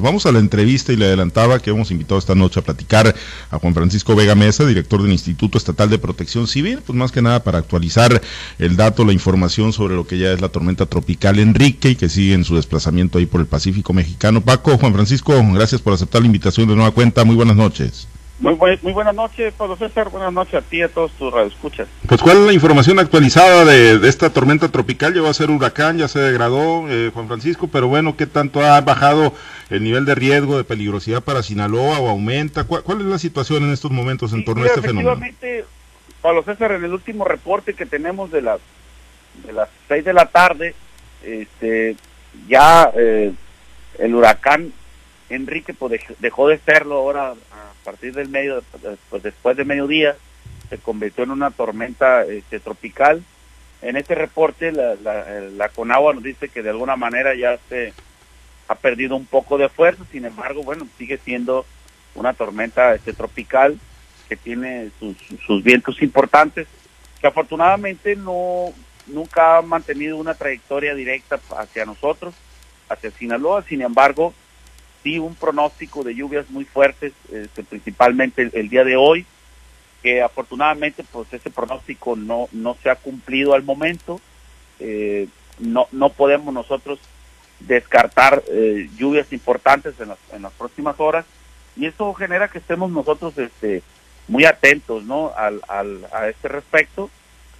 Vamos a la entrevista y le adelantaba que hemos invitado esta noche a platicar a Juan Francisco Vega Mesa, director del Instituto Estatal de Protección Civil, pues más que nada para actualizar el dato, la información sobre lo que ya es la tormenta tropical Enrique y que sigue en su desplazamiento ahí por el Pacífico mexicano. Paco, Juan Francisco, gracias por aceptar la invitación de nueva cuenta. Muy buenas noches. Muy, muy buenas noches, Pablo César. Buenas noches a ti y a todos tus radioescuchas. Pues, ¿cuál es la información actualizada de, esta tormenta tropical? Va a ser huracán, ya se degradó, eh, Juan Francisco, pero bueno, ¿qué tanto ha bajado el nivel de riesgo, de peligrosidad para Sinaloa o aumenta? ¿Cuál, es la situación en estos momentos en torno a este fenómeno? Efectivamente, Pablo César, en el último reporte que tenemos de las de las seis de la tarde, este, ya eh, el huracán Enrique pues, dejó de serlo ahora a partir del medio, pues después de mediodía, se convirtió en una tormenta este, tropical. En este reporte la, la, Conagua nos dice que de alguna manera ya se ha perdido un poco de fuerza, sin embargo, bueno, sigue siendo una tormenta este, tropical que tiene sus, sus vientos importantes, que afortunadamente no nunca ha mantenido una trayectoria directa hacia nosotros, hacia Sinaloa, sin embargo, sí un pronóstico de lluvias muy fuertes, este, principalmente el, día de hoy, que afortunadamente pues ese pronóstico no, no se ha cumplido al momento. Eh, no, no podemos nosotros descartar eh, lluvias importantes en las, en las próximas horas y eso genera que estemos nosotros este, muy atentos ¿no? al, al, a este respecto.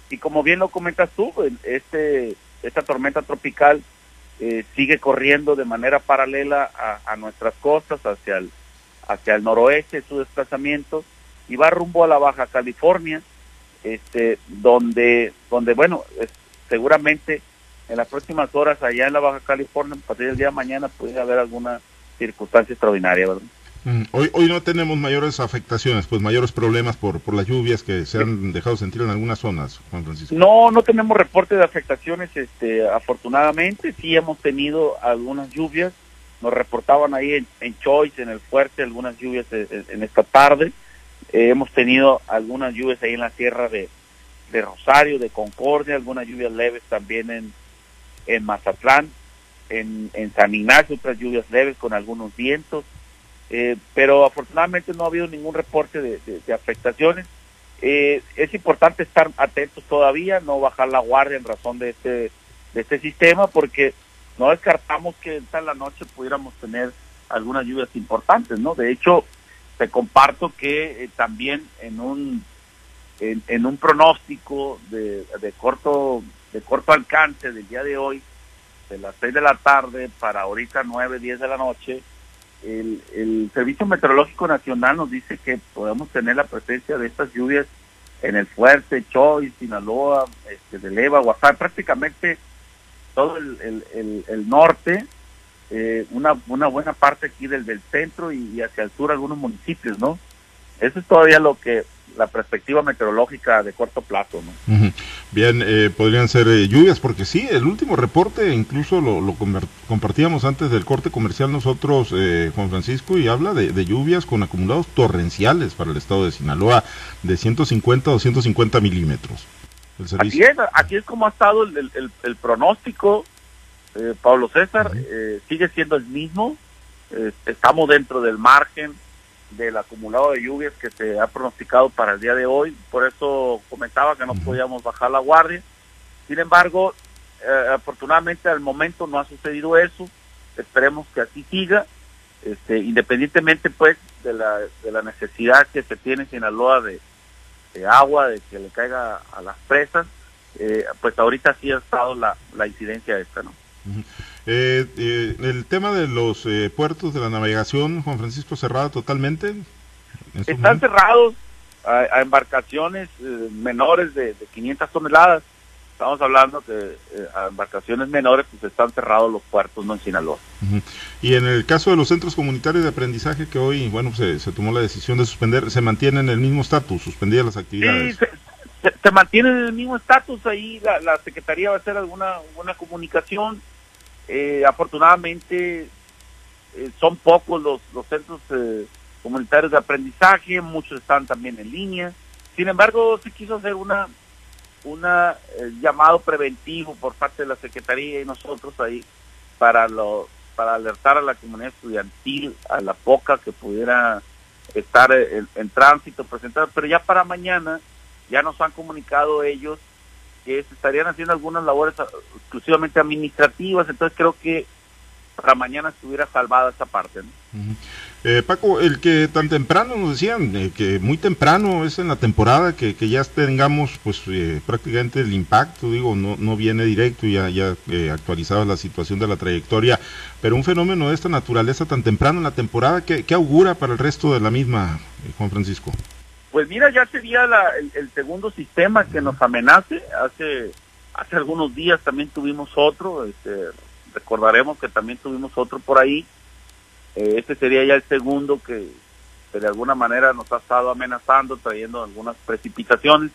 Y como bien lo comentas tú, este, esta tormenta tropical eh, sigue corriendo de manera paralela a, nuestras costas, hacia el, hacia el noroeste su desplazamiento, y va rumbo a la Baja California, este, donde, donde bueno, seguramente en las próximas horas allá en la Baja California, a partir del día de mañana, puede haber alguna circunstancia extraordinaria, ¿verdad? Mm, hoy, hoy no tenemos mayores afectaciones, pues mayores problemas por, por las lluvias que se han dejado sentir en algunas zonas, Juan Francisco. No, no tenemos reporte de afectaciones, este, afortunadamente. Sí hemos tenido algunas lluvias, nos reportaban ahí en, en Choice, en el Fuerte, algunas lluvias en, esta tarde, eh, hemos tenido algunas lluvias ahí en la sierra de, de Rosario, de Concordia, algunas lluvias leves también en, en Mazatlán, en, en San Ignacio, otras lluvias leves con algunos vientos, eh, pero afortunadamente no ha habido ningún reporte de, afectaciones. Eh, es importante estar atentos todavía, no bajar la guardia en razón de este, de este sistema, porque no descartamos que en la noche pudiéramos tener algunas lluvias importantes, ¿no? De hecho, te comparto que eh, también en un en, un pronóstico de, de corto de corto alcance del día de hoy, de las 6 de la tarde para ahorita 9, 10 de la noche, el, Servicio Meteorológico Nacional nos dice que podemos tener la presencia de estas lluvias en el Fuerte, Choy, Sinaloa, este, de Leva, Guasar, prácticamente todo el, norte, eh, una, una buena parte aquí del, del centro y, hacia el sur algunos municipios, ¿no? Eso es todavía lo que la perspectiva meteorológica de corto plazo. ¿no? Bien, eh, podrían ser eh, lluvias, porque sí, el último reporte incluso lo, lo compartíamos antes del corte comercial nosotros, eh, Juan Francisco, y habla de, lluvias con acumulados torrenciales para el estado de Sinaloa de 150 a 250 milímetros. Así es, aquí es como ha estado el, el, pronóstico, Pablo César, sigue siendo el mismo, estamos dentro del margen del acumulado de lluvias que se ha pronosticado para el día de hoy. Por eso comentaba que no podíamos bajar la guardia. Sin embargo, eh, afortunadamente al momento no ha sucedido eso. Esperemos que así siga, este, independientemente pues de la, de la necesidad que se tiene en Sinaloa de, de agua, de que le caiga a las presas. Eh, pues ahorita sí ha estado la, la incidencia esta, ¿no? Eh, eh, el tema de los eh, puertos de la navegación, Juan Francisco, cerrado totalmente. Están cerrados a, embarcaciones eh, menores de, de, 500 toneladas. Estamos hablando que a embarcaciones menores pues están cerrados los puertos, no en Sinaloa. Y en el caso de los centros comunitarios de aprendizaje que hoy, bueno, se, se tomó la decisión de suspender, ¿se mantienen en el mismo estatus, suspendidas las actividades? Sí, se, se, mantienen en el mismo estatus, ahí la, la Secretaría va a hacer alguna, alguna comunicación eh, afortunadamente eh, son pocos los, los centros eh, comunitarios de aprendizaje, muchos están también en línea. Sin embargo, se quiso hacer una una llamado preventivo por parte de la Secretaría y nosotros ahí para los para alertar a la comunidad estudiantil, a la poca que pudiera estar en, en tránsito, presentar, pero ya para mañana ya nos han comunicado ellos que se estarían haciendo algunas labores ah, exclusivamente administrativas, entonces creo que para mañana estuviera salvada esa parte. eh, Paco, el que tan temprano nos decían, eh, que muy temprano es en la temporada, que, que ya tengamos pues eh, prácticamente el impacto, digo, no, no viene directo, ya, ya eh, actualizada la situación de la trayectoria, pero un fenómeno de esta naturaleza tan temprano en la temporada, ¿qué, qué augura para el resto de la misma, eh, Juan Francisco? Pues mira, ya sería la, el, segundo sistema que nos amenace. Hace hace algunos días también tuvimos otro. Este, recordaremos que también tuvimos otro por ahí. Eh, este sería ya el segundo que, que, de alguna manera nos ha estado amenazando, trayendo algunas precipitaciones.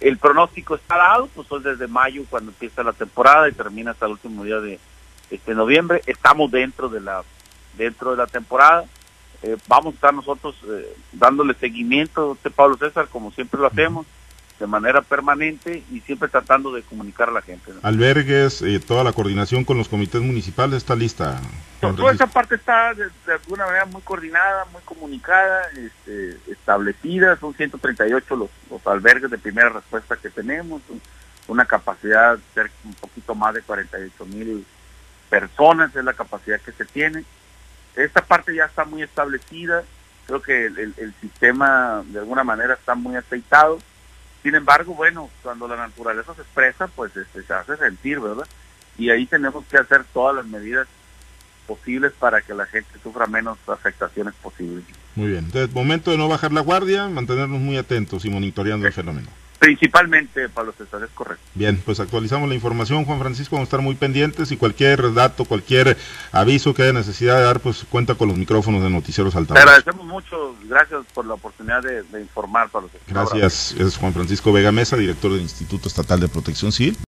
El pronóstico está dado, pues es desde mayo cuando empieza la temporada y termina hasta el último día de este noviembre. Estamos dentro de la dentro de la temporada eh, vamos a estar nosotros eh, dándole seguimiento, usted Pablo César, como siempre lo hacemos, de manera permanente y siempre tratando de comunicar a la gente. ¿no? Albergues, eh, toda la coordinación con los comités municipales está lista. Toda esa parte está de, de, alguna manera muy coordinada, muy comunicada, este, establecida, son 138 los, los albergues de primera respuesta que tenemos, una capacidad de un poquito más de 48 mil personas es la capacidad que se tiene esta parte ya está muy establecida, creo que el, el, sistema de alguna manera está muy aceitado. Sin embargo, bueno, cuando la naturaleza se expresa, pues este, se hace sentir, ¿verdad? Y ahí tenemos que hacer todas las medidas posibles para que la gente sufra menos afectaciones posibles. Muy bien. Entonces, momento de no bajar la guardia, mantenernos muy atentos y monitoreando el fenómeno. Principalmente, Pablo César, es correcto. Bien, pues actualizamos la información, Juan Francisco, vamos a estar muy pendientes y cualquier dato, cualquier aviso que haya necesidad de dar, pues cuenta con los micrófonos de Noticieros Altavoz. Te agradecemos mucho, gracias por la oportunidad de, de informar, Pablo César. Gracias, es Juan Francisco Vega Mesa, director del Instituto Estatal de Protección Civil.